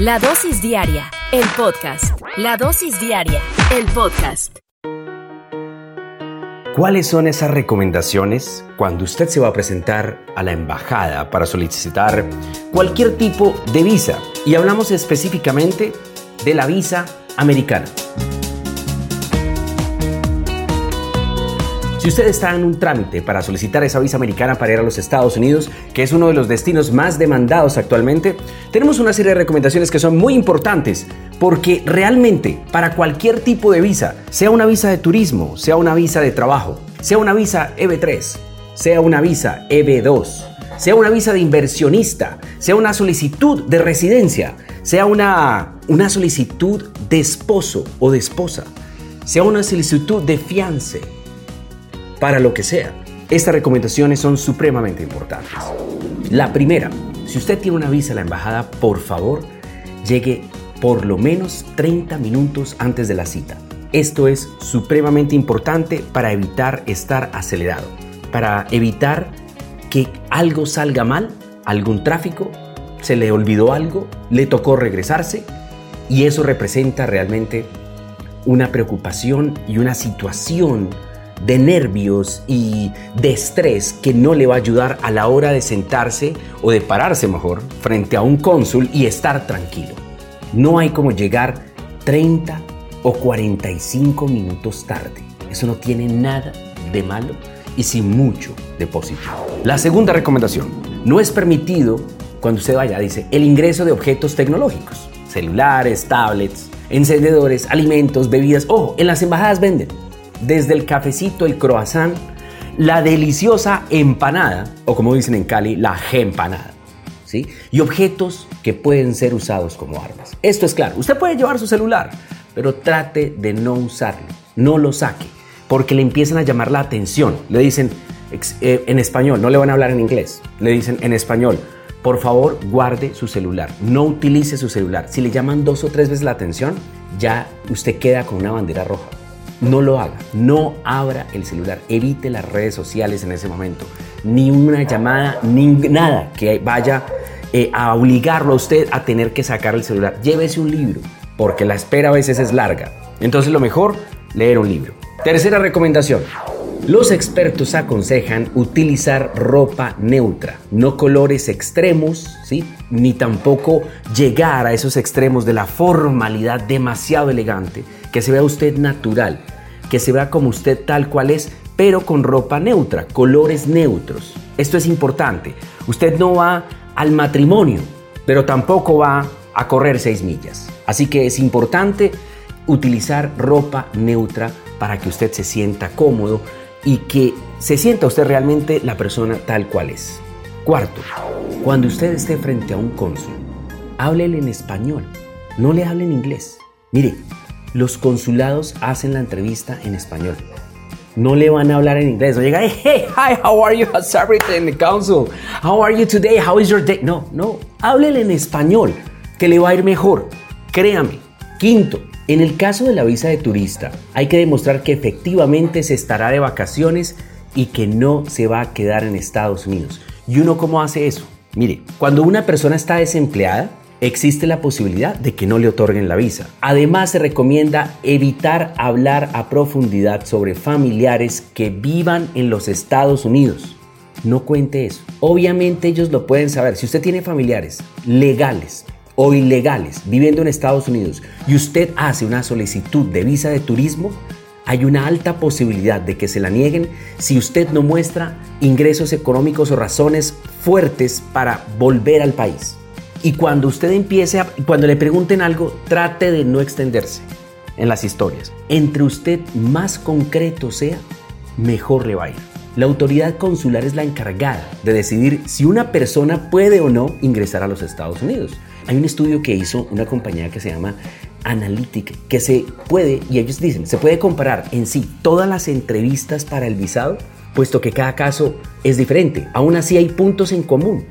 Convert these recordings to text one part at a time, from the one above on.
La dosis diaria, el podcast. La dosis diaria, el podcast. ¿Cuáles son esas recomendaciones cuando usted se va a presentar a la embajada para solicitar cualquier tipo de visa? Y hablamos específicamente de la visa americana. Si usted está en un trámite para solicitar esa visa americana para ir a los Estados Unidos, que es uno de los destinos más demandados actualmente, tenemos una serie de recomendaciones que son muy importantes porque realmente para cualquier tipo de visa, sea una visa de turismo, sea una visa de trabajo, sea una visa EB3, sea una visa EB2, sea una visa de inversionista, sea una solicitud de residencia, sea una, una solicitud de esposo o de esposa, sea una solicitud de fiance, para lo que sea. Estas recomendaciones son supremamente importantes. La primera, si usted tiene una visa a la embajada, por favor, llegue por lo menos 30 minutos antes de la cita. Esto es supremamente importante para evitar estar acelerado, para evitar que algo salga mal, algún tráfico, se le olvidó algo, le tocó regresarse y eso representa realmente una preocupación y una situación de nervios y de estrés que no le va a ayudar a la hora de sentarse o de pararse mejor frente a un cónsul y estar tranquilo. No hay como llegar 30 o 45 minutos tarde. Eso no tiene nada de malo y sin mucho de positivo. La segunda recomendación, no es permitido cuando usted vaya, dice, el ingreso de objetos tecnológicos, celulares, tablets, encendedores, alimentos, bebidas. Ojo, en las embajadas venden desde el cafecito, el croissant, la deliciosa empanada, o como dicen en Cali, la empanada. ¿sí? Y objetos que pueden ser usados como armas. Esto es claro, usted puede llevar su celular, pero trate de no usarlo, no lo saque, porque le empiezan a llamar la atención. Le dicen eh, en español, no le van a hablar en inglés, le dicen en español, por favor guarde su celular, no utilice su celular. Si le llaman dos o tres veces la atención, ya usted queda con una bandera roja. No lo haga, no abra el celular, evite las redes sociales en ese momento, ni una llamada, ni nada que vaya eh, a obligarlo a usted a tener que sacar el celular. Llévese un libro, porque la espera a veces es larga. Entonces lo mejor, leer un libro. Tercera recomendación. Los expertos aconsejan utilizar ropa neutra, no colores extremos, ¿sí? ni tampoco llegar a esos extremos de la formalidad demasiado elegante, que se vea usted natural, que se vea como usted tal cual es, pero con ropa neutra, colores neutros. Esto es importante. Usted no va al matrimonio, pero tampoco va a correr seis millas. Así que es importante utilizar ropa neutra para que usted se sienta cómodo y que se sienta usted realmente la persona tal cual es. Cuarto, cuando usted esté frente a un cónsul, háblele en español, no le hable en inglés. Mire, los consulados hacen la entrevista en español. No le van a hablar en inglés. No llega, hey, hi, how are you? How's everything in the council? How are you today? How is your day? No, no. Háblele en español, que le va a ir mejor. Créame. Quinto, en el caso de la visa de turista, hay que demostrar que efectivamente se estará de vacaciones y que no se va a quedar en Estados Unidos. ¿Y uno cómo hace eso? Mire, cuando una persona está desempleada, existe la posibilidad de que no le otorguen la visa. Además, se recomienda evitar hablar a profundidad sobre familiares que vivan en los Estados Unidos. No cuente eso. Obviamente ellos lo pueden saber. Si usted tiene familiares legales o ilegales viviendo en Estados Unidos y usted hace una solicitud de visa de turismo, hay una alta posibilidad de que se la nieguen si usted no muestra ingresos económicos o razones fuertes para volver al país. Y cuando usted empiece cuando le pregunten algo, trate de no extenderse en las historias. Entre usted más concreto sea, mejor le va a ir. La autoridad consular es la encargada de decidir si una persona puede o no ingresar a los Estados Unidos. Hay un estudio que hizo una compañía que se llama Analytic, que se puede, y ellos dicen, se puede comparar en sí todas las entrevistas para el visado, puesto que cada caso es diferente. Aún así hay puntos en común.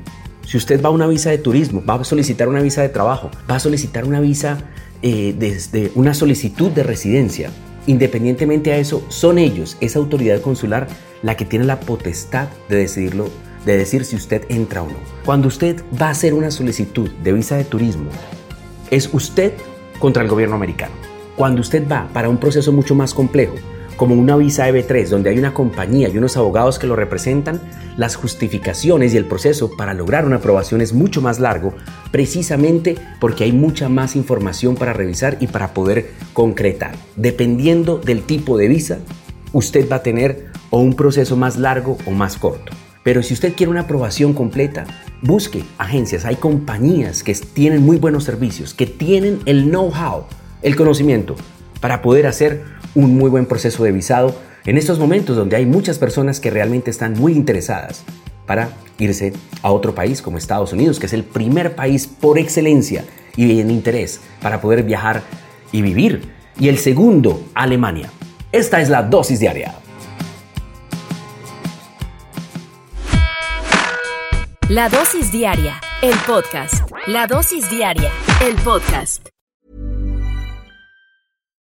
Si usted va a una visa de turismo, va a solicitar una visa de trabajo, va a solicitar una visa eh, desde una solicitud de residencia, independientemente a eso, son ellos, esa autoridad consular, la que tiene la potestad de decidirlo de decir si usted entra o no. Cuando usted va a hacer una solicitud de visa de turismo, es usted contra el gobierno americano. Cuando usted va para un proceso mucho más complejo, como una visa EB3, donde hay una compañía y unos abogados que lo representan, las justificaciones y el proceso para lograr una aprobación es mucho más largo, precisamente porque hay mucha más información para revisar y para poder concretar. Dependiendo del tipo de visa, usted va a tener o un proceso más largo o más corto. Pero si usted quiere una aprobación completa, busque agencias. Hay compañías que tienen muy buenos servicios, que tienen el know-how, el conocimiento para poder hacer un muy buen proceso de visado en estos momentos donde hay muchas personas que realmente están muy interesadas para irse a otro país como Estados Unidos, que es el primer país por excelencia y en interés para poder viajar y vivir. Y el segundo, Alemania. Esta es la dosis diaria. La dosis diaria, el podcast. La dosis diaria, el podcast.